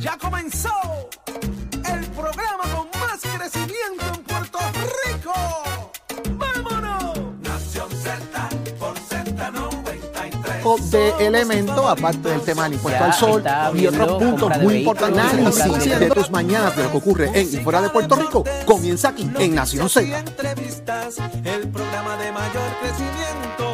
Ya comenzó el programa con más crecimiento en Puerto Rico. ¡Vámonos! Nación Z por Z93. de elemento, aparte del tema del impuesto al sol y otros puntos muy importantes. Análisis de tus mañanas de lo que ocurre en y fuera de Puerto Rico comienza aquí en Nación Z. entrevistas, el programa de mayor crecimiento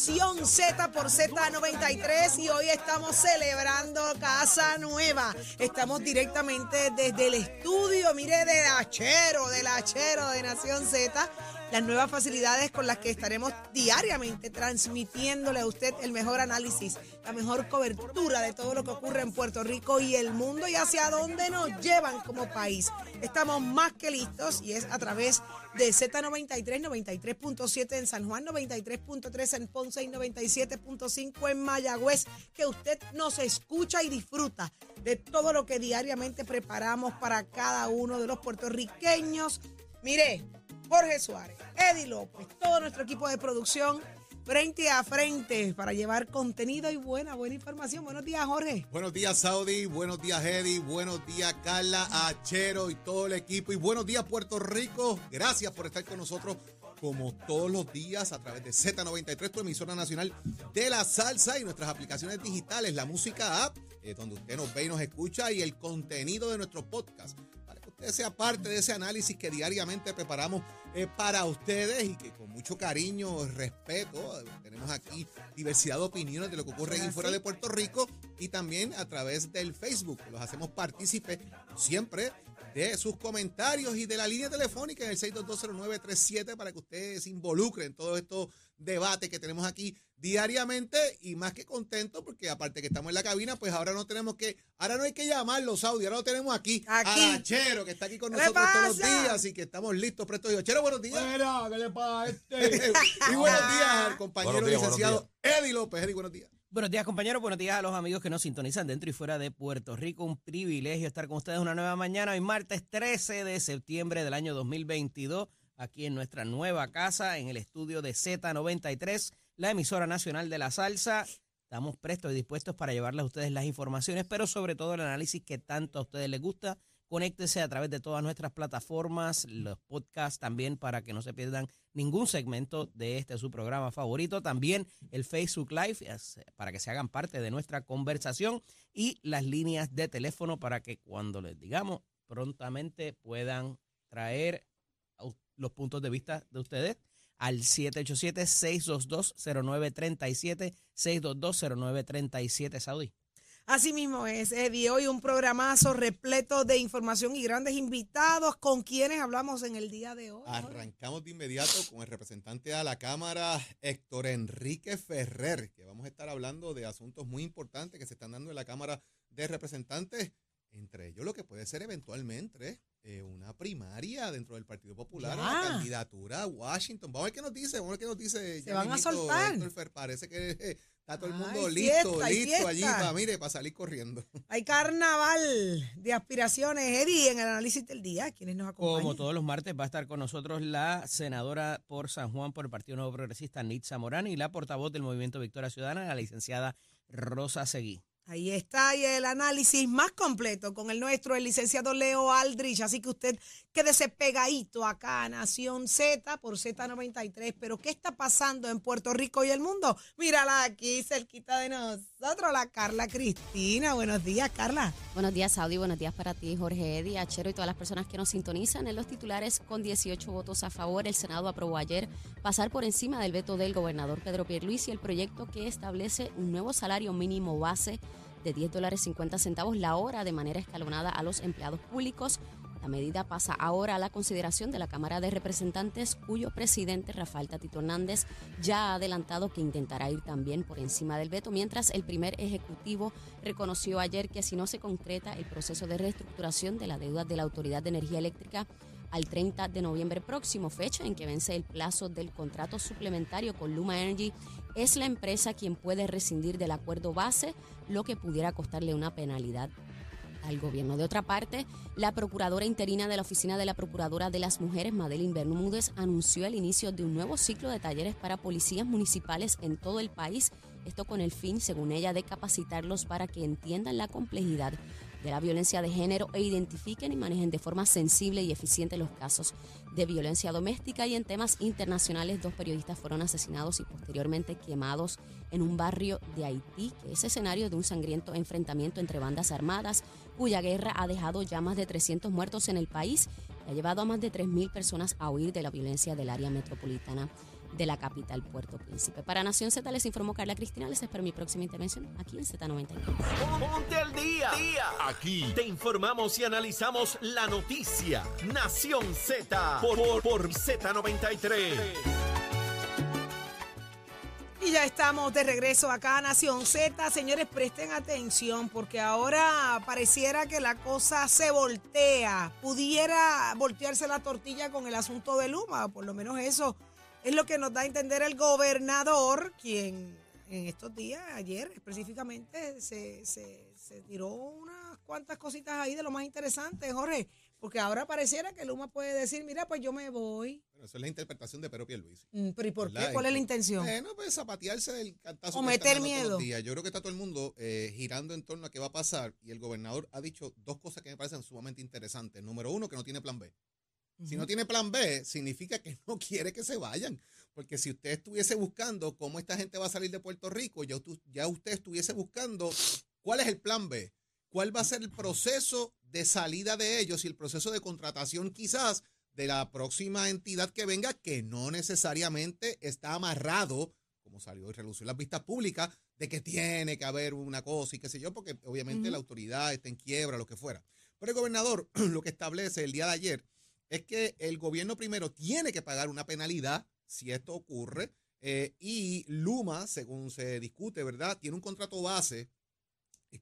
Nación Z por Z93 y hoy estamos celebrando Casa Nueva. Estamos directamente desde el estudio, mire, del Achero, del Achero de Nación Z. Las nuevas facilidades con las que estaremos diariamente transmitiéndole a usted el mejor análisis, la mejor cobertura de todo lo que ocurre en Puerto Rico y el mundo y hacia dónde nos llevan como país. Estamos más que listos y es a través de Z93, 93.7 en San Juan, 93.3 en Ponce y 97.5 en Mayagüez, que usted nos escucha y disfruta de todo lo que diariamente preparamos para cada uno de los puertorriqueños. Mire, Jorge Suárez, Eddie López, todo nuestro equipo de producción frente a frente para llevar contenido y buena, buena información. Buenos días, Jorge. Buenos días, Saudi. Buenos días, Eddie. Buenos días, Carla, Achero y todo el equipo. Y buenos días, Puerto Rico. Gracias por estar con nosotros como todos los días a través de Z93, tu emisora nacional de la salsa y nuestras aplicaciones digitales, la música app, eh, donde usted nos ve y nos escucha, y el contenido de nuestro podcast. Usted sea parte de ese análisis que diariamente preparamos eh, para ustedes y que con mucho cariño, respeto, eh, tenemos aquí diversidad de opiniones de lo que ocurre en y fuera de Puerto Rico y también a través del Facebook. Los hacemos partícipes siempre de sus comentarios y de la línea telefónica en el 6220937 para que ustedes se involucren en todos estos debates que tenemos aquí diariamente y más que contento porque aparte que estamos en la cabina, pues ahora no tenemos que, ahora no hay que llamarlo, Saudi, ahora lo tenemos aquí, Aquí. a Achero que está aquí con ¿Qué le nosotros todos los días y que estamos listos, prestos y Achero, buenos días. Mira, ¿qué le pasa a este? y buenos días al compañero Buenos días, buenos licenciado Eddie López. Eddie, buenos días. Buenos días, compañeros. Buenos días a los amigos que nos sintonizan dentro y fuera de Puerto Rico. Un privilegio estar con ustedes una nueva mañana. Hoy martes 13 de septiembre del año 2022, aquí en nuestra nueva casa, en el estudio de Z93, la emisora nacional de la salsa. Estamos prestos y dispuestos para llevarles a ustedes las informaciones, pero sobre todo el análisis que tanto a ustedes les gusta. Conéctese a través de todas nuestras plataformas, los podcasts también para que no se pierdan ningún segmento de este su programa favorito. También el Facebook Live para que se hagan parte de nuestra conversación y las líneas de teléfono para que cuando les digamos prontamente puedan traer los puntos de vista de ustedes al 787-622-0937, 622-0937 Saudi. Así mismo es, Eddie. Hoy un programazo repleto de información y grandes invitados con quienes hablamos en el día de hoy. Arrancamos de inmediato con el representante a la Cámara, Héctor Enrique Ferrer, que vamos a estar hablando de asuntos muy importantes que se están dando en la Cámara de Representantes, entre ellos lo que puede ser eventualmente eh, una primaria dentro del Partido Popular, Ya. la candidatura a Washington. Vamos a ver qué nos dice, vamos a ver qué nos dice. Se ya van a soltar. Héctor parece que eh, está todo el Ay, mundo fiesta, listo, hay listo allí para, mire, para salir corriendo. Hay carnaval de aspiraciones, Eddie, en el análisis del día. ¿Quiénes nos acompañan? Como todos los martes va a estar con nosotros la senadora por San Juan por el Partido Nuevo Progresista, Nitza Morán, y la portavoz del Movimiento Victoria Ciudadana, la licenciada Rosa Seguí. Ahí está y el análisis más completo con el nuestro, el licenciado Leo Aldrich. Así que usted quédese pegadito acá Nación Z por Z93. Pero ¿qué está pasando en Puerto Rico y el mundo? Mírala aquí, cerquita de nosotros, la Carla Cristina. Buenos días, Carla. Buenos días, Saudi. Buenos días para ti, Jorge Eddy, Achero y todas las personas que nos sintonizan. En los titulares, con 18 votos a favor, el Senado aprobó ayer pasar por encima del veto del gobernador Pedro Pierluisi el proyecto que establece un nuevo salario mínimo base de 10 dólares 50 centavos la hora de manera escalonada a los empleados públicos. La medida pasa ahora a la consideración de la Cámara de Representantes, cuyo presidente Rafael Tatito Hernández ya ha adelantado que intentará ir también por encima del veto, mientras el primer ejecutivo reconoció ayer que si no se concreta el proceso de reestructuración de la deuda de la Autoridad de Energía Eléctrica al 30 de noviembre próximo, fecha en que vence el plazo del contrato suplementario con Luma Energy, es la empresa quien puede rescindir del acuerdo base, lo que pudiera costarle una penalidad al gobierno. De otra parte, la procuradora interina de la Oficina de la Procuradora de las Mujeres, Madeline Bermúdez, anunció el inicio de un nuevo ciclo de talleres para policías municipales en todo el país. Esto con el fin, según ella, de capacitarlos para que entiendan la complejidad de la violencia de género e identifiquen y manejen de forma sensible y eficiente los casos de violencia doméstica. Y en temas internacionales dos periodistas fueron asesinados y posteriormente quemados en un barrio de Haití, que es escenario de un sangriento enfrentamiento entre bandas armadas, cuya guerra ha dejado ya más de 300 muertos en el país y ha llevado a más de 3.000 personas a huir de la violencia del área metropolitana de la capital Puerto Príncipe. Para Nación Z les informó Carla Cristina. Les espero mi próxima intervención aquí en Z93. Ponte al día. Aquí te informamos y analizamos la noticia. Nación Z por, por, por Z93. Y ya estamos de regreso acá a Nación Z. Señores, presten atención porque ahora pareciera que la cosa se voltea. Pudiera voltearse la tortilla con el asunto de Luma, por lo menos eso es lo que nos da a entender el gobernador, quien en estos días, ayer específicamente, se, se, se tiró unas cuantas cositas ahí de lo más interesante, Jorge. Porque ahora pareciera que Luma puede decir, mira, pues yo me voy. Bueno, eso es la interpretación de Pedro Pierluisi. Mm, ¿Pero y por qué? ¿Cuál es la intención? Bueno, pues zapatearse del cantazo. O meter miedo. Yo creo que está todo el mundo eh, girando en torno a qué va a pasar y el gobernador ha dicho dos cosas que me parecen sumamente interesantes. Número uno, que no tiene plan B. Si no tiene plan B, significa que no quiere que se vayan. Porque si usted estuviese buscando cómo esta gente va a salir de Puerto Rico, ya, tú- ya usted estuviese buscando cuál es el plan B, cuál va a ser el proceso de salida de ellos y el proceso de contratación quizás de la próxima entidad que venga, que no necesariamente está amarrado, como salió y relució en las vistas públicas, de que tiene que haber una cosa y qué sé yo, porque obviamente la autoridad está en quiebra, lo que fuera. Pero el gobernador lo que establece el día de ayer es que el gobierno primero tiene que pagar una penalidad si esto ocurre eh, y Luma, según se discute, ¿verdad? Tiene un contrato base,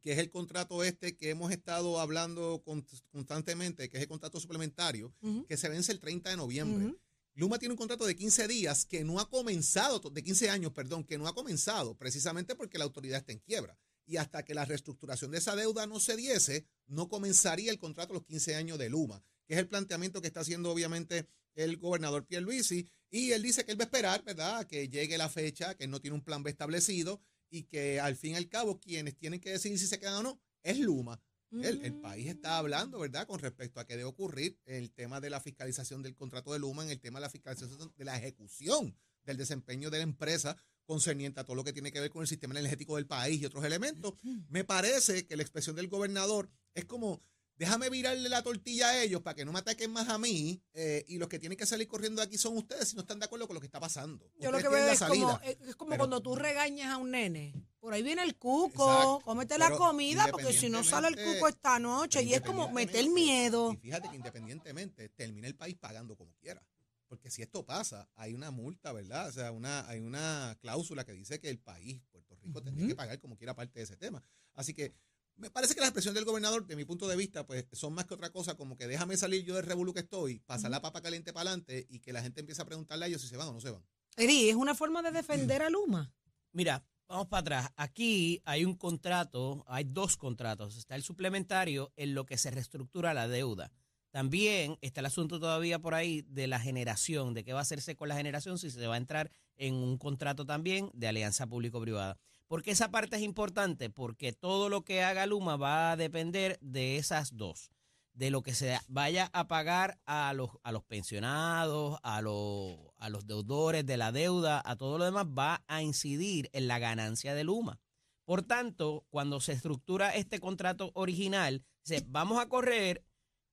que es el contrato este que hemos estado hablando con- constantemente, que es el contrato suplementario, que se vence el 30 de noviembre. Luma tiene un contrato de 15 días que no ha comenzado, de 15 años, perdón, que no ha comenzado, precisamente porque la autoridad está en quiebra. Y hasta que la reestructuración de esa deuda no se diese, no comenzaría el contrato a los 15 años de Luma, que es el planteamiento que está haciendo obviamente el gobernador Pierluisi. Y él dice que él va a esperar, ¿verdad?, que llegue la fecha, que no tiene un plan B establecido y que al fin y al cabo quienes tienen que decidir si se quedan o no es Luma. El, el país está hablando, ¿verdad?, con respecto a qué debe ocurrir el tema de la fiscalización del contrato de Luma, en el tema de la fiscalización de la ejecución del desempeño de la empresa concerniente a todo lo que tiene que ver con el sistema energético del país y otros elementos. Me parece que la expresión del gobernador es como, déjame virarle la tortilla a ellos para que no me ataquen más a mí eh, y los que tienen que salir corriendo de aquí son ustedes si no están de acuerdo con lo que está pasando. Yo lo que veo es como, es como Pero- cuando tú regañas a un nene. Por ahí viene el cuco, Exacto. cómete la comida, porque si no sale el cuco esta noche. Y es como meter miedo. Y fíjate que independientemente termina el país pagando como quiera. Porque si esto pasa, hay una multa, ¿verdad? O sea, una, hay una cláusula que dice que el país, Puerto Rico, tendría que pagar como quiera parte de ese tema. Así que me parece que las expresiones del gobernador, de mi punto de vista, pues son más que otra cosa, como que déjame salir yo del revolú que estoy, pasar la papa caliente para adelante y que la gente empiece a preguntarle a ellos si se van o no se van. Eri, es una forma de defender a Luma. Mira, vamos para atrás. Aquí hay un contrato, hay dos contratos. Está el suplementario en lo que se reestructura la deuda. También está el asunto todavía por ahí de la generación, de qué va a hacerse con la generación, si se va a entrar en un contrato también de alianza público-privada. Porque esa parte es importante, porque todo lo que haga Luma va a depender de esas dos, de lo que se vaya a pagar a los, pensionados, a los, deudores de la deuda, a todo lo demás, va a incidir en la ganancia de Luma. Por tanto, cuando se estructura este contrato original, vamos a correr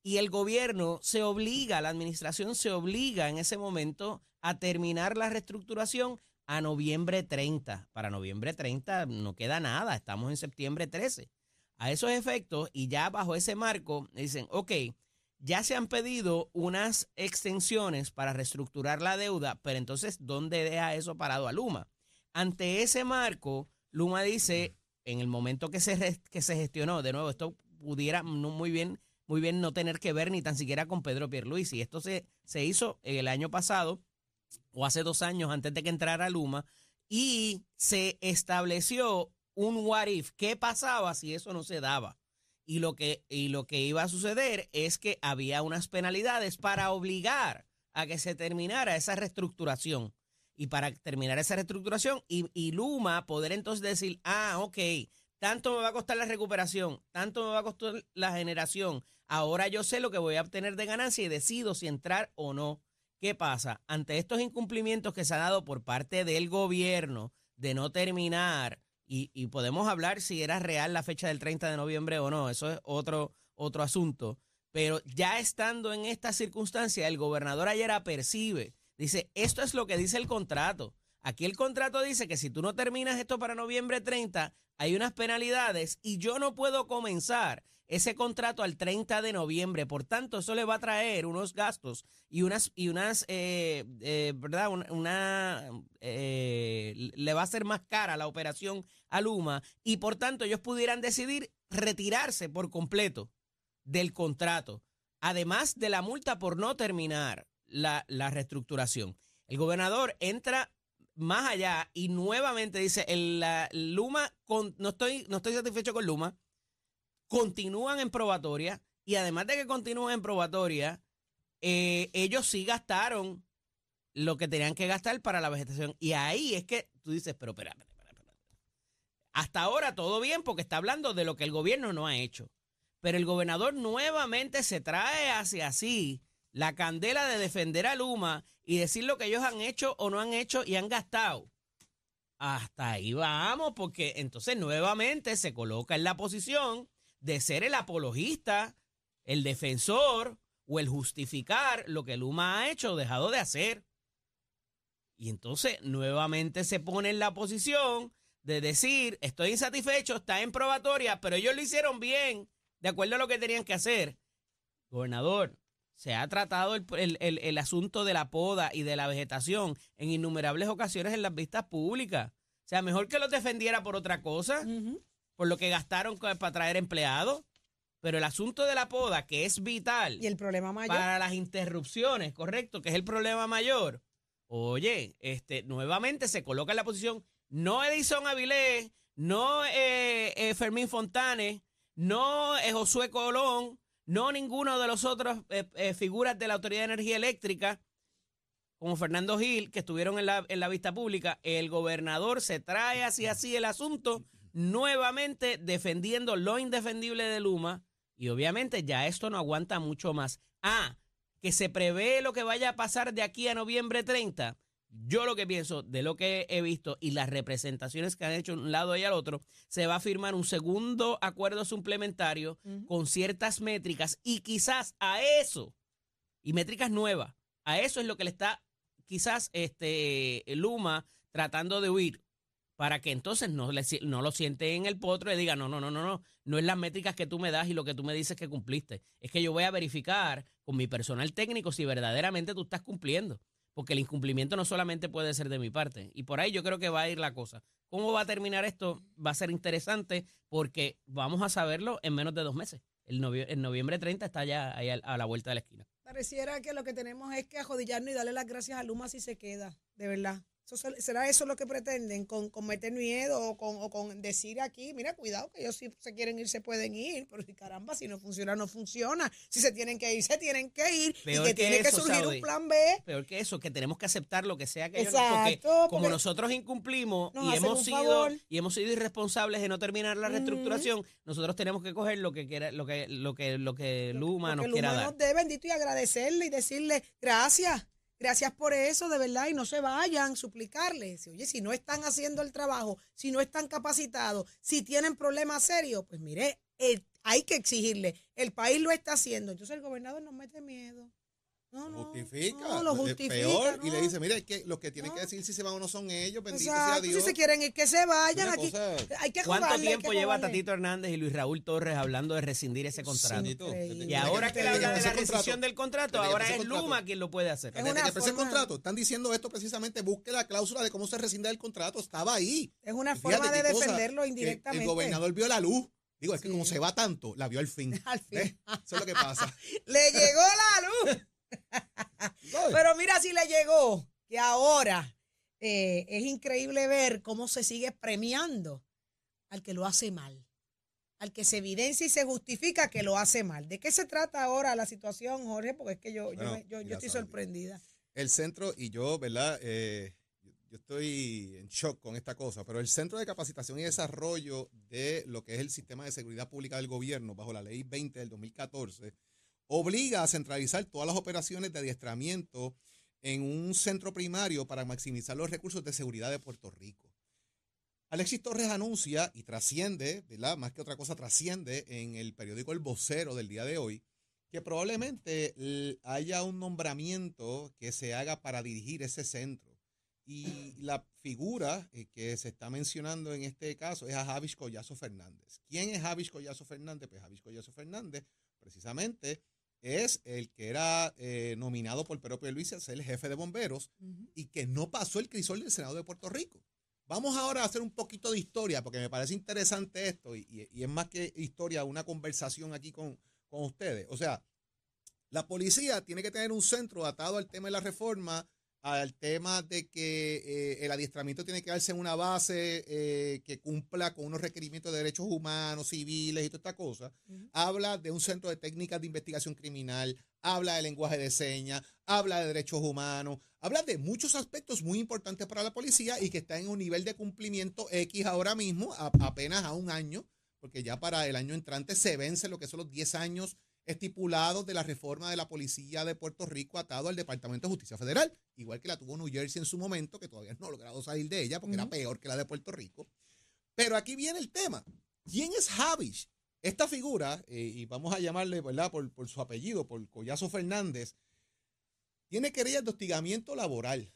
y el gobierno se obliga, la administración se obliga en ese momento a terminar la reestructuración a noviembre 30. Para noviembre 30 no queda nada, estamos en septiembre 13. A esos efectos y ya bajo ese marco dicen, ok, ya se han pedido unas extensiones para reestructurar la deuda, pero entonces, ¿dónde deja eso parado a Luma? Ante ese marco, Luma dice, en el momento que se, que se gestionó, de nuevo, esto pudiera no muy bien, muy bien no tener que ver ni tan siquiera con Pedro Pierluisi. Esto se, se hizo el año pasado o hace dos años antes de que entrara Luma y se estableció un what if, qué pasaba si eso no se daba. Y lo que, y lo que iba a suceder es que había unas penalidades para obligar a que se terminara esa reestructuración. Y para terminar esa reestructuración y, y Luma poder entonces decir, ah, ok, tanto me va a costar la recuperación, tanto me va a costar la generación. Ahora yo sé lo que voy a obtener de ganancia y decido si entrar o no. ¿Qué pasa? Ante estos incumplimientos que se han dado por parte del gobierno de no terminar, y, podemos hablar si era real la fecha del 30 de noviembre o no, eso es otro, otro asunto. Pero ya estando en esta circunstancia, el gobernador ayer apercibe, dice, esto es lo que dice el contrato. Aquí el contrato dice que si tú no terminas esto para noviembre 30, hay unas penalidades y yo no puedo comenzar ese contrato al 30 de noviembre. Por tanto, eso le va a traer unos gastos y unas, y unas eh, eh, ¿verdad? Una, eh, le va a ser más cara la operación a Luma y por tanto ellos pudieran decidir retirarse por completo del contrato, además de la multa por no terminar la, la reestructuración. El gobernador entra más allá y nuevamente dice, el, la, Luma, con, no, estoy, no estoy satisfecho con Luma, continúan en probatoria y además de que continúan en probatoria, eh, ellos sí gastaron lo que tenían que gastar para la vegetación. Y ahí es que tú dices, pero espera, espera, espera, espera. Hasta ahora todo bien porque está hablando de lo que el gobierno no ha hecho. Pero el gobernador nuevamente se trae hacia sí la candela de defender a Luma y decir lo que ellos han hecho o no han hecho y han gastado. Hasta ahí vamos, porque entonces nuevamente se coloca en la posición de ser el apologista, el defensor o el justificar lo que Luma ha hecho o dejado de hacer. Y entonces nuevamente se pone en la posición de decir, estoy insatisfecho, está en probatoria, pero ellos lo hicieron bien, de acuerdo a lo que tenían que hacer. Gobernador, se ha tratado el, el, el, asunto de la poda y de la vegetación en innumerables ocasiones en las vistas públicas. O sea, mejor que los defendiera por otra cosa. Por lo que gastaron para traer empleados. Pero el asunto de la poda, que es vital. Y el problema mayor. Para las interrupciones, correcto, que es el problema mayor. Oye, este, nuevamente se coloca en la posición, no Edison Avilés, no eh, eh, Fermín Fontanes, no eh, Josué Colón, no ninguno de los otros figuras de la Autoridad de Energía Eléctrica, como Fernando Gil, que estuvieron en la, en la vista pública, el gobernador se trae así así el asunto, nuevamente defendiendo lo indefendible de Luma, y obviamente ya esto no aguanta mucho más. Ah, que se prevé lo que vaya a pasar de aquí a noviembre 30. Yo lo que pienso, de lo que he visto y las representaciones que han hecho un lado y al otro, se va a firmar un segundo acuerdo suplementario uh -huh. con ciertas métricas y quizás a eso, y métricas nuevas, a eso es lo que le está quizás este Luma tratando de huir para que entonces no, le, no lo siente en el potro y diga, no, no, no, no, no, no es las métricas que tú me das y lo que tú me dices que cumpliste. Es que yo voy a verificar con mi personal técnico si verdaderamente tú estás cumpliendo porque el incumplimiento no solamente puede ser de mi parte. Y por ahí yo creo que va a ir la cosa. ¿Cómo va a terminar esto? Va a ser interesante porque vamos a saberlo en menos de dos meses. El, novie el noviembre 30 está ya ahí a, la vuelta de la esquina. Pareciera que lo que tenemos es que ajodillarnos y darle las gracias a Luma si se queda, de verdad. ¿Será eso lo que pretenden? ¿Con, con meter miedo o con, o con, decir aquí, mira, cuidado, que ellos si se quieren ir, se pueden ir? Pero si caramba, si no funciona, no funciona. Si se tienen que ir, se tienen que ir. Peor y que, que tiene eso, que surgir Saudi. un plan B. Peor que eso, que tenemos que aceptar lo que sea que Exacto, ellos, porque, porque como nosotros incumplimos y hemos sido favor. y hemos sido irresponsables de no terminar la reestructuración, mm. nosotros tenemos que coger lo que quiera, lo que, lo que, lo que Luma lo que nos quiera Luma dar. nos dé, bendito, y agradecerle y decirle gracias. Gracias por eso, de verdad, y no se vayan, suplicarles. Oye, si no están haciendo el trabajo, si no están capacitados, si tienen problemas serios, pues mire, eh, hay que exigirle. El país lo está haciendo. Entonces el gobernador nos mete miedo. No, no, justifica, no, lo justifica. Peor, no. y le dice, mira, es que los que tienen que decir si se van o no son ellos, bendito Exacto, sea Dios. Si se quieren ir, que se vayan. Aquí hay que ¿Cuánto jugarle, hay tiempo que lleva. Tatito Hernández y Luis Raúl Torres hablando de rescindir ese contrato? Y ahora que le desde habla de la rescisión del contrato, que ahora es contrato. Luma quien lo puede hacer. Es Desde que el contrato, están diciendo esto precisamente, busque la cláusula de cómo se rescinde el contrato, estaba ahí. Es una fíjate forma de defenderlo que indirectamente. El gobernador vio la luz. Digo, es que como se va tanto, la vio al fin. Al fin. Eso es lo que pasa. Le llegó la luz. Pero mira si le llegó, que ahora eh, es increíble ver cómo se sigue premiando al que lo hace mal. al que se evidencia y se justifica que lo hace mal. ¿De qué se trata ahora la situación, Jorge? Porque es que yo, yo, Bueno, yo- yo estoy sorprendida. El centro, y yo, ¿verdad? Eh, yo estoy en shock con esta cosa, pero el Centro de Capacitación y Desarrollo de lo que es el Sistema de Seguridad Pública del Gobierno, bajo la Ley 20 del 2014, obliga a centralizar todas las operaciones de adiestramiento en un centro primario para maximizar los recursos de seguridad de Puerto Rico. Alexis Torres anuncia y trasciende. Más que otra cosa, trasciende en el periódico El Vocero del día de hoy, que probablemente haya un nombramiento que se haga para dirigir ese centro. Y la figura eh, que se está mencionando en este caso es a Javis Collazo Fernández. ¿Quién es Javis Collazo Fernández? Pues Javis Collazo Fernández, precisamente, es el que era eh, nominado por Pedro Luis a ser el jefe de bomberos y que no pasó el crisol del Senado de Puerto Rico. Vamos ahora a hacer un poquito de historia, porque me parece interesante esto, y, y- y es más que historia, una conversación aquí con, con ustedes. O sea, la policía tiene que tener un centro atado al tema de la reforma, al tema de que eh, el adiestramiento tiene que darse en una base eh, que cumpla con unos requerimientos de derechos humanos, civiles y toda esta cosa. Habla de un centro de técnicas de investigación criminal, habla de lenguaje de señas, habla de derechos humanos, habla de muchos aspectos muy importantes para la policía y que está en un nivel de cumplimiento X ahora mismo, a- apenas a un año, porque ya para el año entrante se vence lo que son los 10 años estipulados de la reforma de la policía de Puerto Rico atado al Departamento de Justicia Federal, igual que la tuvo New Jersey en su momento, que todavía no ha logrado salir de ella porque era peor que la de Puerto Rico. Pero aquí viene el tema. ¿Quién es Javish? Esta figura, eh, y vamos a llamarle, ¿verdad? Por, por su apellido, por Collazo Fernández, tiene querellas de hostigamiento laboral,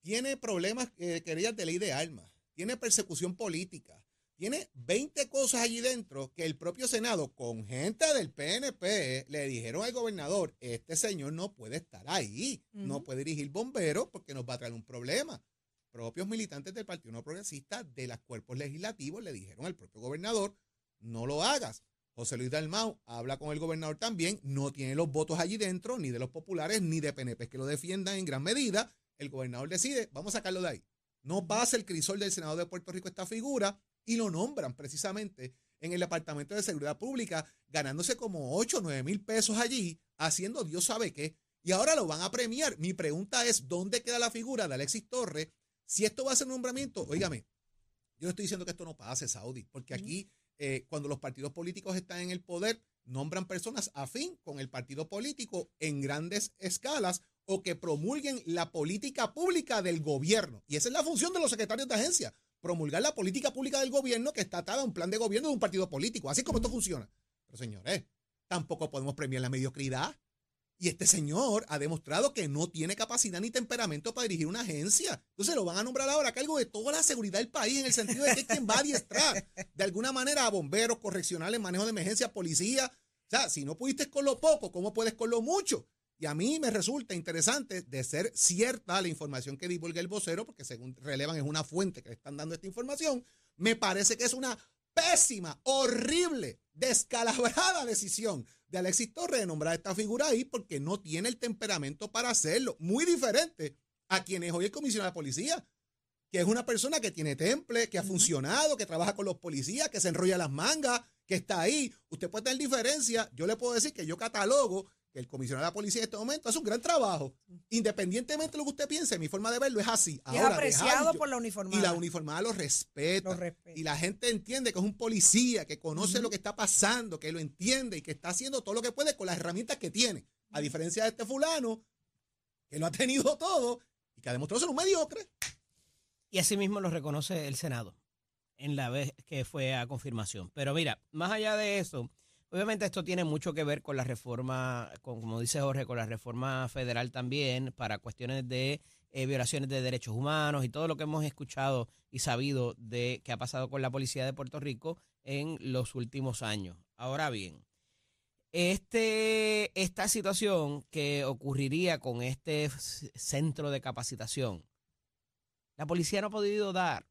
tiene problemas, eh, querellas de ley de armas, tiene persecución política, tiene 20 cosas allí dentro que el propio Senado, con gente del PNP, le dijeron al gobernador, este señor no puede estar ahí, no puede dirigir bomberos porque nos va a traer un problema. Propios militantes del Partido No Progresista de los cuerpos legislativos le dijeron al propio gobernador, no lo hagas. José Luis Dalmau habla con el gobernador también, no tiene los votos allí dentro, ni de los populares, ni de PNP que lo defiendan en gran medida. El gobernador decide, vamos a sacarlo de ahí. No pasa el crisol del Senado de Puerto Rico esta figura y lo nombran precisamente en el Departamento de Seguridad Pública, ganándose como 8 o 9 mil pesos allí, haciendo Dios sabe qué. Y ahora lo van a premiar. Mi pregunta es, ¿dónde queda la figura de Alexis Torres? Si esto va a ser nombramiento, óigame, yo no estoy diciendo que esto no pase, Saudi, porque aquí, eh, cuando los partidos políticos están en el poder, nombran personas afín con el partido político en grandes escalas o que promulguen la política pública del gobierno. Y esa es la función de los secretarios de agencia, promulgar la política pública del gobierno que está atada a un plan de gobierno de un partido político. Así es como esto funciona. Pero señores, tampoco podemos premiar la mediocridad. Y este señor ha demostrado que no tiene capacidad ni temperamento para dirigir una agencia. Entonces lo van a nombrar ahora a cargo de toda la seguridad del país, en el sentido de que es quien va a adiestrar de alguna manera a bomberos, correccionales, manejo de emergencia, policía. O sea, si no pudiste con lo poco, ¿cómo puedes con lo mucho? Y a mí me resulta interesante de ser cierta la información que divulga el vocero, porque según relevan es una fuente que le están dando esta información, me parece que es una pésima, horrible, descalabrada decisión de Alexis Torres de nombrar a esta figura ahí porque no tiene el temperamento para hacerlo. Muy diferente a quien es hoy el comisionado de policía, que es una persona que tiene temple, que ha funcionado, que trabaja con los policías, que se enrolla las mangas, que está ahí. Usted puede tener diferencia. Yo le puedo decir que yo catalogo que el comisionado de la policía en este momento hace un gran trabajo. Independientemente de lo que usted piense, mi forma de verlo es así. Y es Ahora, apreciado dejar por la uniformada. Y la uniformada lo respeta. Lo respeta. Y la gente entiende que es un policía, que conoce lo que está pasando, que lo entiende y que está haciendo todo lo que puede con las herramientas que tiene. A diferencia de este fulano, que lo ha tenido todo y que ha demostrado ser un mediocre. Y así mismo lo reconoce el Senado en la vez que fue a confirmación. Pero mira, más allá de eso, obviamente esto tiene mucho que ver con la reforma, con, como dice Jorge, con la reforma federal también para cuestiones de eh, violaciones de derechos humanos y todo lo que hemos escuchado y sabido de que ha pasado con la policía de Puerto Rico en los últimos años. Ahora bien, este, esta situación que ocurriría con este centro de capacitación, la policía no ha podido dar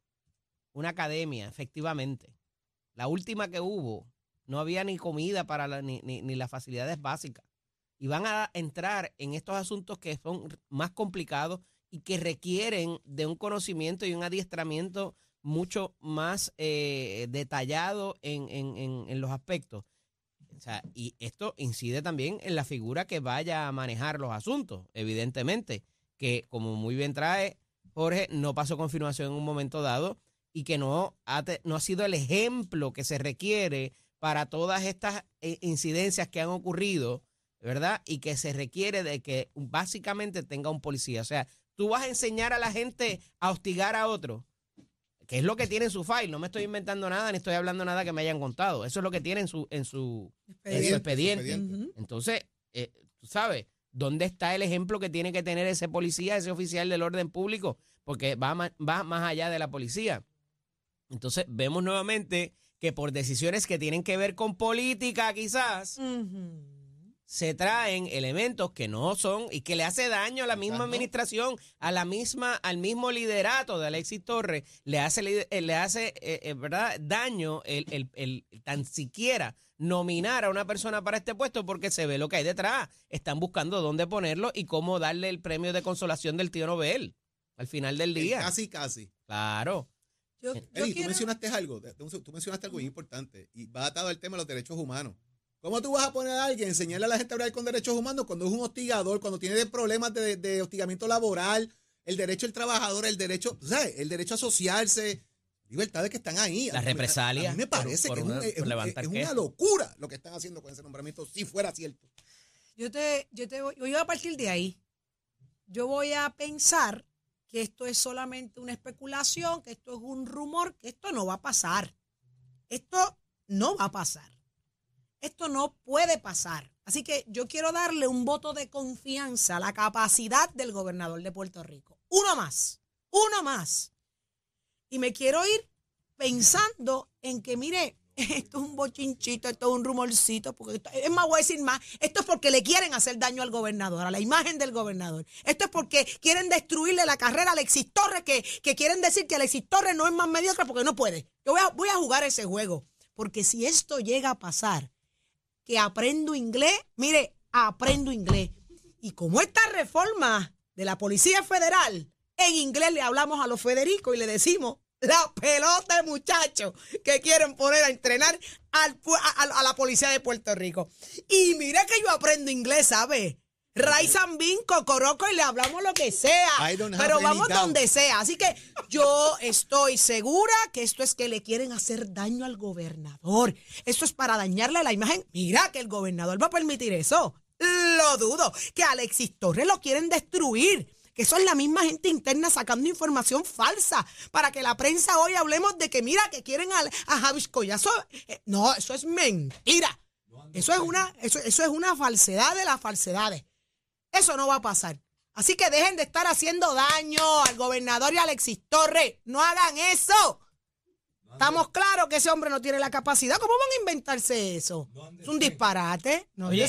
una academia, efectivamente. La última que hubo, no había ni comida para la- ni, ni- ni las facilidades básicas. Y van a entrar en estos asuntos que son más complicados y que requieren de un conocimiento y un adiestramiento mucho más eh, detallado en, en- en- los aspectos. Y esto incide también en la figura que vaya a manejar los asuntos, evidentemente, que como muy bien trae Jorge, no pasó confirmación en un momento dado y que no ha, no ha sido el ejemplo que se requiere para todas estas eh, incidencias que han ocurrido, ¿verdad? Y que se requiere de que básicamente tenga un policía. O sea, tú vas a enseñar a la gente a hostigar a otro, que es lo que tiene en su file. No me estoy inventando nada ni estoy hablando nada que me hayan contado. Eso es lo que tiene en su, en su, en su expediente. expediente. Entonces, eh, tú sabes, ¿dónde está el ejemplo que tiene que tener ese policía, ese oficial del orden público? Porque va, va más allá de la policía. Entonces, vemos nuevamente que por decisiones que tienen que ver con política, quizás, se traen elementos que no son y que le hace daño a la misma Exacto. administración, a la misma, al mismo liderato de Alexis Torres, le hace, eh, le hace eh, eh, ¿verdad? daño el, el- el- tan siquiera nominar a una persona para este puesto porque se ve lo que hay detrás. Están buscando dónde ponerlo y cómo darle el premio de consolación del tío Nobel al final del día. Casi, casi. Claro. Yo, yo Eddie, tú quiero- mencionaste algo, tú mencionaste algo muy importante y va atado al tema de los derechos humanos. ¿Cómo tú vas a poner a alguien, enseñarle a la gente a hablar con derechos humanos cuando es un hostigador, cuando tiene problemas de, de hostigamiento laboral, el derecho del trabajador, el derecho, ¿sabes? El derecho a asociarse, libertades que están ahí. Las represalias A mí me parece por que es, una- es es locura lo que están haciendo con ese nombramiento, si fuera cierto. Yo te, yo te voy, yo voy a partir de ahí. Yo voy a pensar que esto es solamente una especulación, que esto es un rumor, que esto no va a pasar. Esto no va a pasar. Esto no puede pasar. Así que yo quiero darle un voto de confianza a la capacidad del gobernador de Puerto Rico. Uno más, uno más. Y me quiero ir pensando en que, mire, esto es un bochinchito, esto es un rumorcito, porque es más, voy a decir más, esto es porque le quieren hacer daño al gobernador, a la imagen del gobernador. Esto es porque quieren destruirle la carrera a Alexis Torres, que, que quieren decir que Alexis Torres no es más mediocre porque no puede. Yo voy a, voy a jugar ese juego, porque si esto llega a pasar, que aprendo inglés, mire, aprendo inglés. Y como esta reforma de la Policía Federal, en inglés le hablamos a los Federicos y le decimos la pelota de muchachos que quieren poner a entrenar al a, la policía de Puerto Rico. Y mira que yo aprendo inglés, ¿sabe? Ray Zambín, Cocoroco y le hablamos lo que sea. Pero vamos donde sea. Así que yo estoy segura que esto es que le quieren hacer daño al gobernador. Esto es para dañarle la imagen. Mira que el gobernador va a permitir eso. Lo dudo. Que Alexis Torres lo quieren destruir. Que son la misma gente interna sacando información falsa para que la prensa hoy hablemos de que mira que quieren a, a Javis Collazo. Eh, No, eso es mentira. Eso es una, eso, eso es una falsedad de las falsedades. Eso no va a pasar. Así que dejen de estar haciendo daño al gobernador y a Alexis Torres. No hagan eso. Estamos claros que ese hombre no tiene la capacidad. ¿Cómo van a inventarse eso? Es un disparate. No Oye,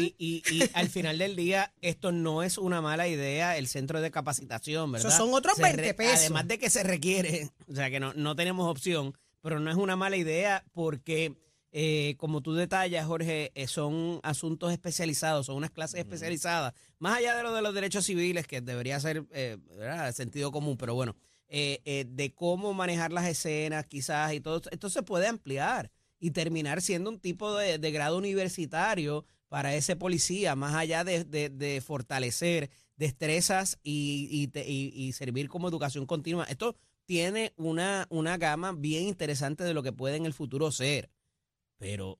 y, y- y- y al final del día, esto no es una mala idea, el centro de capacitación, ¿verdad? Esos son otros Se 20 pesos. Además de que se requiere, o sea que no, no tenemos opción, pero no es una mala idea porque, eh, como tú detallas, Jorge, eh, son asuntos especializados, son unas clases especializadas, más allá de lo de los derechos civiles, que debería ser eh, ¿verdad? sentido común, pero bueno, eh, eh, de cómo manejar las escenas quizás y todo, esto se puede ampliar y terminar siendo un tipo de, de grado universitario para ese policía, más allá de, de- de fortalecer destrezas y, y te- y- y servir como educación continua. Esto tiene una, una gama bien interesante de lo que puede en el futuro ser. Pero,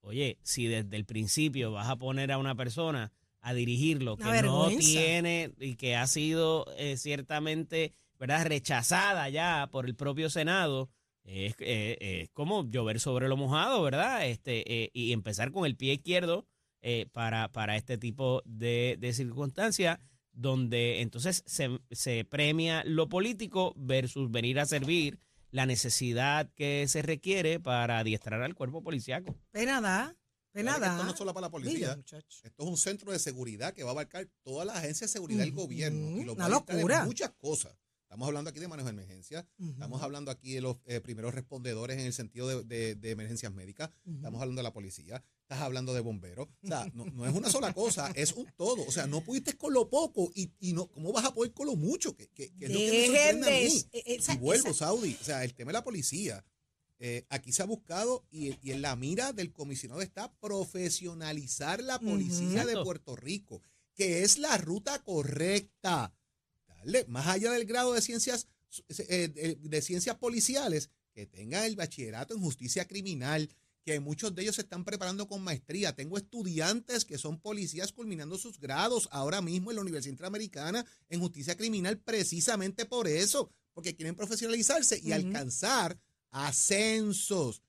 oye, si desde el principio vas a poner a una persona a dirigirlo que no tiene y que ha sido eh, ciertamente ¿verdad? rechazada ya por el propio Senado, es, eh, es como llover sobre lo mojado, ¿verdad? Este, eh, y empezar con el pie izquierdo eh, para, para este tipo de, de circunstancias, donde entonces se, se premia lo político versus venir a servir la necesidad que se requiere para adiestrar al cuerpo policiaco. Pena da. Pena da. Esto no es solo para la Mira, policía. muchacho. Esto es un centro de seguridad que va a abarcar todas las agencias de seguridad del gobierno. Y lo una locura. muchas cosas. Estamos hablando aquí de manejo de emergencia. Estamos hablando aquí de los eh, primeros respondedores en el sentido de, de- de emergencias médicas. Estamos hablando de la policía. estás hablando de bomberos. O sea, no, no es una sola cosa, es un todo. O sea, no pudiste con lo poco y, y no, ¿cómo vas a poder con lo mucho? Que, que- que es lo que me sorprende a mí. es- e- esa- y vuelvo, esa- Saudi. O sea, el tema de la policía. eh, aquí se ha buscado y, y en la mira del comisionado está profesionalizar la policía de. Puerto Rico, que es la ruta correcta. Más allá del grado de ciencias, eh, de, de ciencias policiales, que tengan el bachillerato en justicia criminal, que muchos de ellos se están preparando con maestría. Tengo estudiantes que son policías culminando sus grados ahora mismo en la Universidad Interamericana en justicia criminal precisamente por eso, porque quieren profesionalizarse y alcanzar ascensos.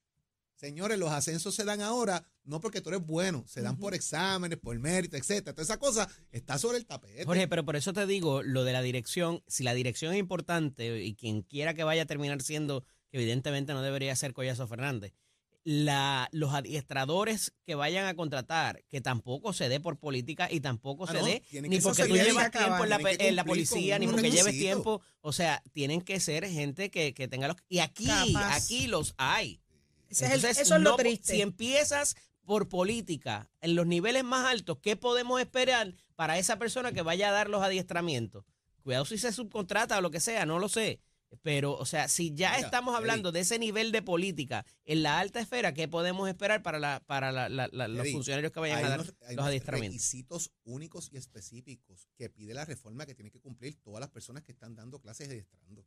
Señores, los ascensos se dan ahora no porque tú eres bueno, se dan por exámenes, por mérito, etcétera. Toda esa cosa está sobre el tapete. Jorge, pero por eso te digo, lo de la dirección, si la dirección es importante y quien quiera que vaya a terminar siendo, que evidentemente no debería ser Collazo Fernández, la, los adiestradores que vayan a contratar, que tampoco se dé por política y tampoco Ah, se no, dé, ni que porque tú llevas tiempo en la, en policía, ni porque lleves tiempo, o sea, tienen que ser gente que, que tenga los... Y aquí, Capaz. aquí los hay. Ese es el- Entonces, eso es lo no- triste. Si empiezas por política en los niveles más altos, ¿qué podemos esperar para esa persona que vaya a dar los adiestramientos? Cuidado si se subcontrata o lo que sea, no lo sé. Pero, o sea, si ya Mira, estamos Eddie. hablando de ese nivel de política en la alta esfera, ¿qué podemos esperar para, la, para la- la- la- los funcionarios que vayan a dar unos- los adiestramientos? requisitos únicos y específicos que pide la reforma que tienen que cumplir todas las personas que están dando clases adiestrando.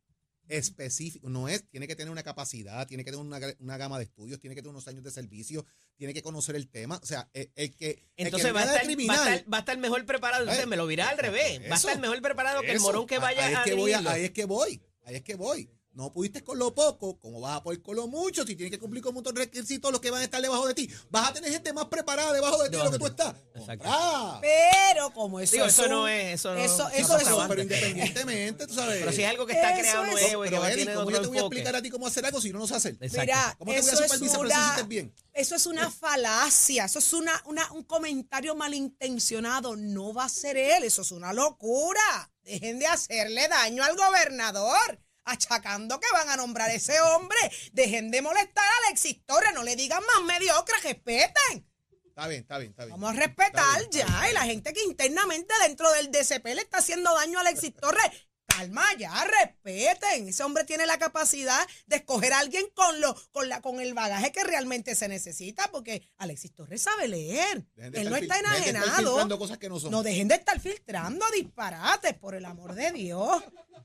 Específico, no es, tiene que tener una capacidad, tiene que tener una, una gama de estudios, tiene que tener unos años de servicio, tiene que conocer el tema. O sea, el, el que. el Entonces que va a, estar, va, a estar, va a estar mejor preparado. Entonces Eh, me lo virá al revés. Va a estar mejor preparado que el morón que vaya ahí es a voy a-. Ahí es que voy, ahí es que voy. No pudiste con lo poco, ¿cómo vas a poder con lo mucho? Si tienes que cumplir con un montón de requisitos, los que van a estar debajo de ti. Vas a tener gente más preparada debajo de ti de lo que tú estás. Exacto. Pero como eso, Digo, es eso un- no es- eso no- eso, no eso pasa es un- bastante. pero independientemente, tú sabes. Pero si es algo que está Eso creado es- nuevo y que va Eddie, ¿cómo otro yo te voy a enfoque. explicar a ti cómo hacer algo si no lo sé hacer? Exacto. Mira, ¿Cómo te voy a eso es supervisar para que una, hiciste bien? eso es una falacia, eso es una, una- un comentario malintencionado. No va a ser él, eso es una locura. Dejen de hacerle daño al gobernador, achacando que van a nombrar a ese hombre. Dejen de molestar a Alexis Torres, no le digan más mediocre, respeten. Está bien, está bien, está bien. Vamos a respetar Está bien, está ya. bien. Y la gente que internamente dentro del DCP le está haciendo daño a Alexis Torres. Calma ya, respeten. Ese hombre tiene la capacidad de escoger a alguien con lo, con la, con el bagaje que realmente se necesita, porque Alexis Torres sabe leer. De Él no está de estar enajenado. filtrando cosas que no son. No dejen de estar filtrando disparates, por el amor de Dios.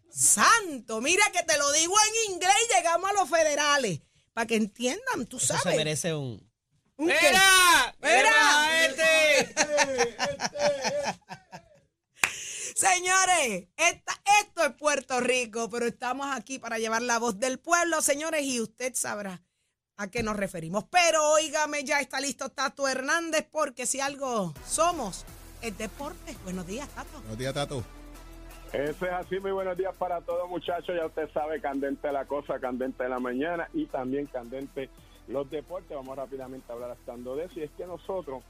Santo, mira que te lo digo en inglés y llegamos a los federales. Para que entiendan, tú Eso sabes. se merece un... ¿Un qué? ¡Mira! ¡Mira! este! Señores, esta- esto es Puerto Rico, pero estamos aquí para llevar la voz del pueblo, señores, y usted sabrá a qué nos referimos. Pero óigame, ya está listo Tato Hernández, porque si algo somos, es deporte. Buenos días, Tato. Buenos días, Tato. Eso es así, muy buenos días para todos muchachos, ya usted sabe, candente la cosa, candente la mañana y también candente los deportes, vamos rápidamente a hablar estando de eso, y es que nosotros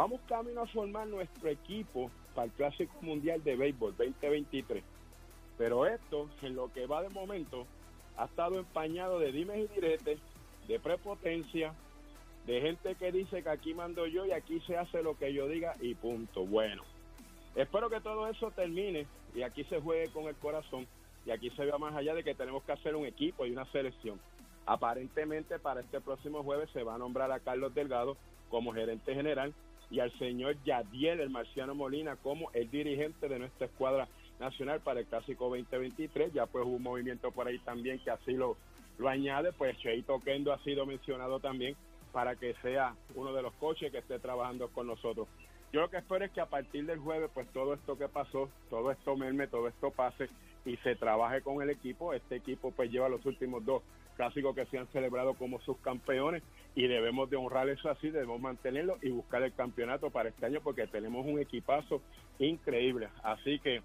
vamos camino a formar nuestro equipo para el Clásico Mundial de Béisbol 2023, pero esto, en lo que va de momento, ha estado empañado de dimes y diretes, de prepotencia, de gente que dice que aquí mando yo y aquí se hace lo que yo diga y punto, bueno. Espero que todo eso termine y aquí se juegue con el corazón y aquí se vea más allá de que tenemos que hacer un equipo y una selección. Aparentemente para este próximo jueves se va a nombrar a Carlos Delgado como gerente general y al señor Yadiel, el marciano Molina, como el dirigente de nuestra escuadra nacional para el Clásico 2023. Ya pues hubo un movimiento por ahí también que así lo, lo añade, pues Cheito Kendo ha sido mencionado también para que sea uno de los coches que esté trabajando con nosotros. Yo lo que espero es que a partir del jueves, pues todo esto que pasó, todo esto merme, todo esto pase y se trabaje con el equipo. Este equipo pues lleva los últimos dos clásicos que se han celebrado como sus campeones y debemos de honrar eso así, debemos mantenerlo y buscar el campeonato para este año porque tenemos un equipazo increíble. Así que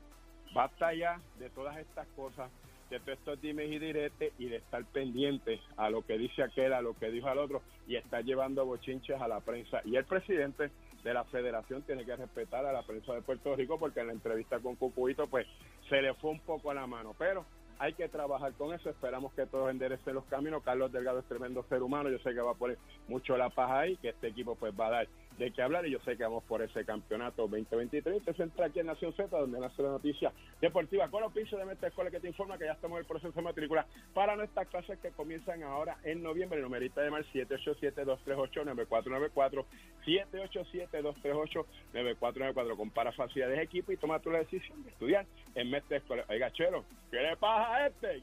basta ya de todas estas cosas, de todos estos dimes y diretes y de estar pendiente a lo que dice aquel, a lo que dijo al otro y estar llevando bochinches a la prensa. Y el presidente de la federación tiene que respetar a la prensa de Puerto Rico porque en la entrevista con Cucuito pues se le fue un poco a la mano. Pero hay que trabajar con eso. Esperamos que todos enderecen los caminos. Carlos Delgado es tremendo ser humano. Yo sé que va a poner mucho la paja ahí, que este equipo pues va a dar de qué hablar y yo sé que vamos por ese campeonato 2023. Usted se entra aquí en Nación Z, donde nace la noticia deportiva con los pisos de Mestre Escuela que te informa que ya estamos en el proceso de matrícula para nuestras clases que comienzan ahora en noviembre. El numerito de mar 787-238-9494, 787-238-9494. Compara facilidades de equipo y toma tu decisión de estudiar en Mestre Escuela. Oiga, chero, ¿qué le pasa a este?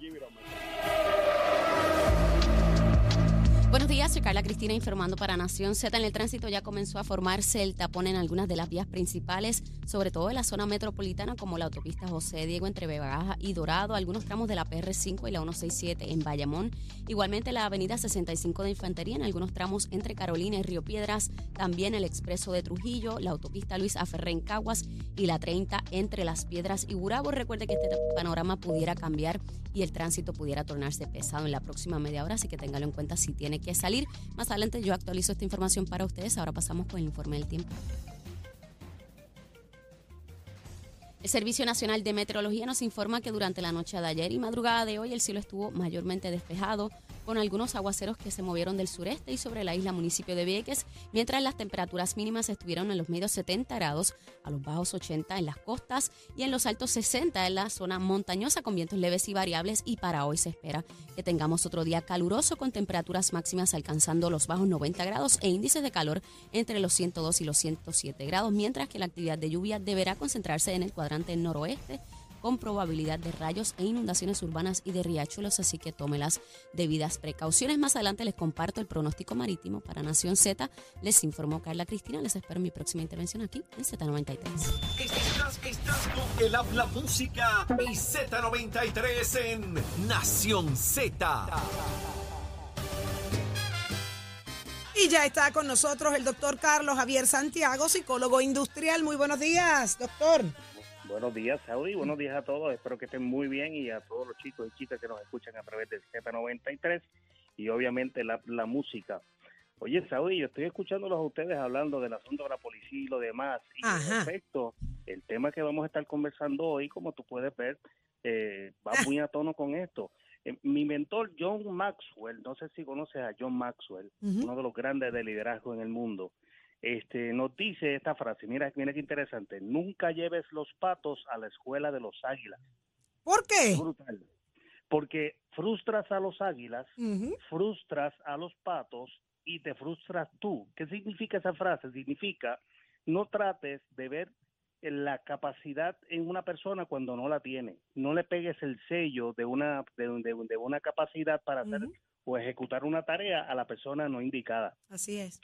Buenos días, soy Carla Cristina informando para Nación Z. En el tránsito ya comenzó a formarse el tapón en algunas de las vías principales, sobre todo en la zona metropolitana como la autopista José Diego entre Bebaja y Dorado, algunos tramos de la PR5 y la 167 en Bayamón, igualmente la avenida 65 de Infantería en algunos tramos entre Carolina y Río Piedras, también el expreso de Trujillo, la autopista Luis Aferré en Caguas y la 30 entre Las Piedras y Burabo. Recuerde que este panorama pudiera cambiar y el tránsito pudiera tornarse pesado en la próxima media hora, así que téngalo en cuenta si tiene que salir. Más adelante yo actualizo esta información para ustedes. Ahora pasamos con el informe del tiempo. El Servicio Nacional de Meteorología nos informa que durante la noche de ayer y madrugada de hoy el cielo estuvo mayormente despejado, con algunos aguaceros que se movieron del sureste y sobre la isla municipio de Vieques, mientras las temperaturas mínimas estuvieron en los medios 70 grados, a los bajos 80 en las costas y en los altos 60 en la zona montañosa con vientos leves y variables y para hoy se espera que tengamos otro día caluroso con temperaturas máximas alcanzando los bajos 90 grados e índices de calor entre los 102 y los 107 grados, mientras que la actividad de lluvia deberá concentrarse en el cuadrante noroeste con probabilidad de rayos e inundaciones urbanas y de riachuelos, así que tome las debidas precauciones. Más adelante les comparto el pronóstico marítimo para Nación Z. Les informó Carla Cristina. Les espero en mi próxima intervención aquí en Z93. Estás, estás con el habla música y Z93 en Nación Z. Y ya está con nosotros el doctor Carlos Javier Santiago, psicólogo industrial. Muy buenos días, doctor. Buenos días, Saudi. Buenos días a todos. Espero que estén muy bien y a todos los chicos y chicas que nos escuchan a través del Z93 y obviamente la, la música. Oye, Saudi, yo estoy escuchándolos a ustedes hablando del asunto de la policía y lo demás. Y respecto, el tema que vamos a estar conversando hoy, como tú puedes ver, eh, va muy a tono con esto. Eh, mi mentor John Maxwell, no sé si conoces a John Maxwell, uno de los grandes de liderazgo en el mundo, este, nos dice esta frase, mira, mira qué interesante, nunca lleves los patos a la escuela de los águilas. ¿Por qué? Brutal. Porque frustras a los águilas, frustras a los patos y te frustras tú. ¿Qué significa esa frase? Significa no trates de ver la capacidad en una persona cuando no la tiene. No le pegues el sello de una de, de- de una capacidad para hacer o ejecutar una tarea a la persona no indicada. Así es.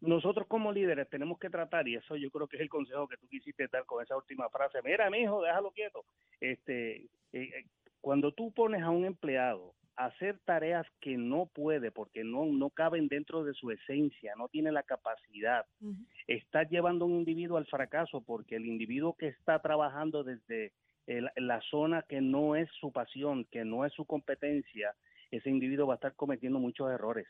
Nosotros como líderes tenemos que tratar, y eso yo creo que es el consejo que tú quisiste dar con esa última frase, mira, mijo, déjalo quieto. Este, eh, eh, cuando tú pones a un empleado a hacer tareas que no puede porque no, no caben dentro de su esencia, no tiene la capacidad, Ujú. estás llevando a un individuo al fracaso porque el individuo que está trabajando desde el- la zona que no es su pasión, que no es su competencia, ese individuo va a estar cometiendo muchos errores,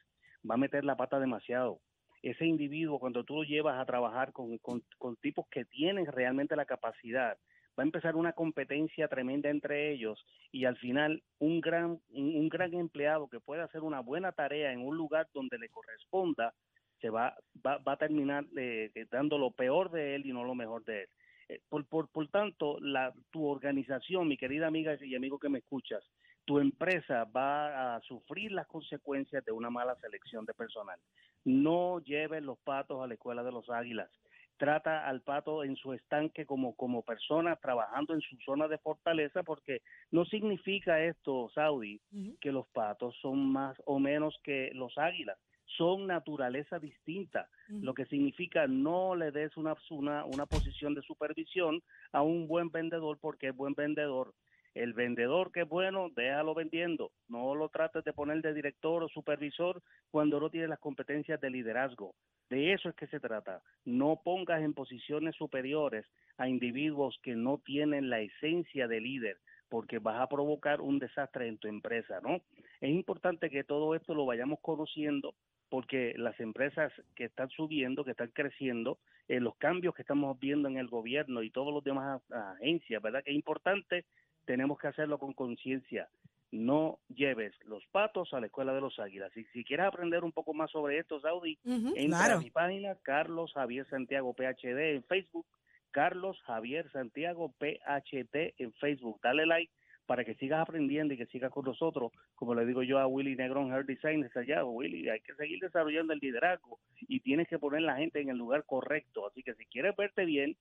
va a meter la pata demasiado. Ese individuo, cuando tú lo llevas a trabajar con, con- tipos que tienen realmente la capacidad, va a empezar una competencia tremenda entre ellos y al final un gran, un gran empleado que puede hacer una buena tarea en un lugar donde le corresponda, se va, va, va a terminar eh, eh, dando lo peor de él y no lo mejor de él. Eh, por, por, por tanto, la, tu organización, mi querida amiga y amigo que me escuchas, tu empresa va a sufrir las consecuencias de una mala selección de personal. No lleves los patos a la escuela de los águilas. Trata al pato en su estanque como, como persona trabajando en su zona de fortaleza porque no significa esto, Saudi, que los patos son más o menos que los águilas. Son naturaleza distinta, lo que significa no le des una, una, una posición de supervisión a un buen vendedor porque es buen vendedor. El vendedor que es bueno, déjalo vendiendo. No lo trates de poner de director o supervisor cuando no tiene las competencias de liderazgo. De eso es que se trata. No pongas en posiciones superiores a individuos que no tienen la esencia de líder, porque vas a provocar un desastre en tu empresa, ¿no? Es importante que todo esto lo vayamos conociendo porque las empresas que están subiendo, que están creciendo, eh, los cambios que estamos viendo en el gobierno y todos los demás a- agencias, ¿verdad? Que es importante tenemos que hacerlo con conciencia. No lleves los patos a la escuela de los águilas. Y si quieres aprender un poco más sobre esto, Saudi, Ujú, entra claro. a mi página Carlos Javier Santiago PhD en Facebook. Carlos Javier Santiago PhD en Facebook. Dale like para que sigas aprendiendo y que sigas con nosotros. Como le digo yo a Willy Negrón Hair Design allá, Willy, hay que seguir desarrollando el liderazgo y tienes que poner la gente en el lugar correcto. Así que si quieres verte bien,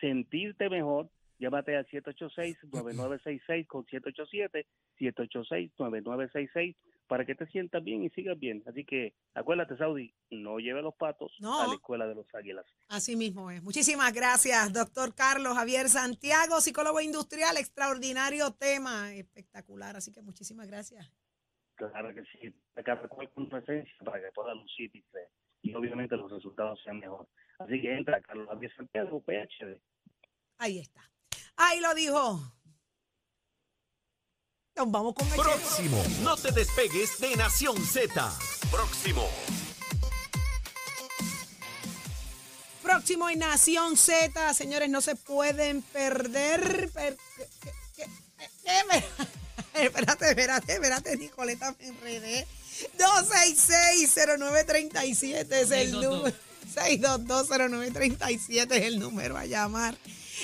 sentirte mejor, llámate al 786-9966 con 787 786-9966 para que te sientas bien y sigas bien. Así que acuérdate, Saudi, no lleve los patos No. a la escuela de los águilas. Así mismo es. Muchísimas gracias, doctor Carlos Javier Santiago, psicólogo industrial, extraordinario tema, espectacular. Así que muchísimas gracias. Claro que sí, cada cual con presencia para que pueda lucir y, obviamente los resultados sean mejor. Así que entra Carlos Javier Santiago, PhD. Ahí está. Ahí lo dijo. Nos vamos con el Próximo. No te despegues de Nación Z. Próximo. próximo en Nación Z. Señores, no se pueden perder. per- que- que- que- que- espérate, espérate, espérate, Nicoleta, me enredé. 266-0937 es el número. 6220937 es el número a llamar.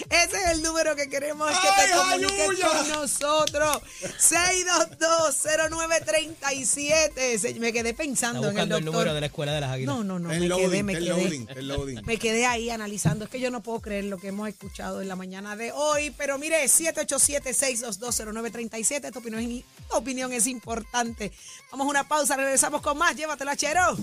Ese es el número que queremos que te ¡Ay, comuniques con nosotros. 6220937. Se- Me quedé pensando en el buscando el, doctor. número de la escuela de las águilas. No, no, no, el me loading, quedé, me el quedé. loading, el loading. Me quedé ahí analizando. Es que yo no puedo creer lo que hemos escuchado en la mañana de hoy. Pero mire, 787-622-0937. Tu opinión, es- tu opinión es importante. Vamos a una pausa. Regresamos con más. Llévatela, chero.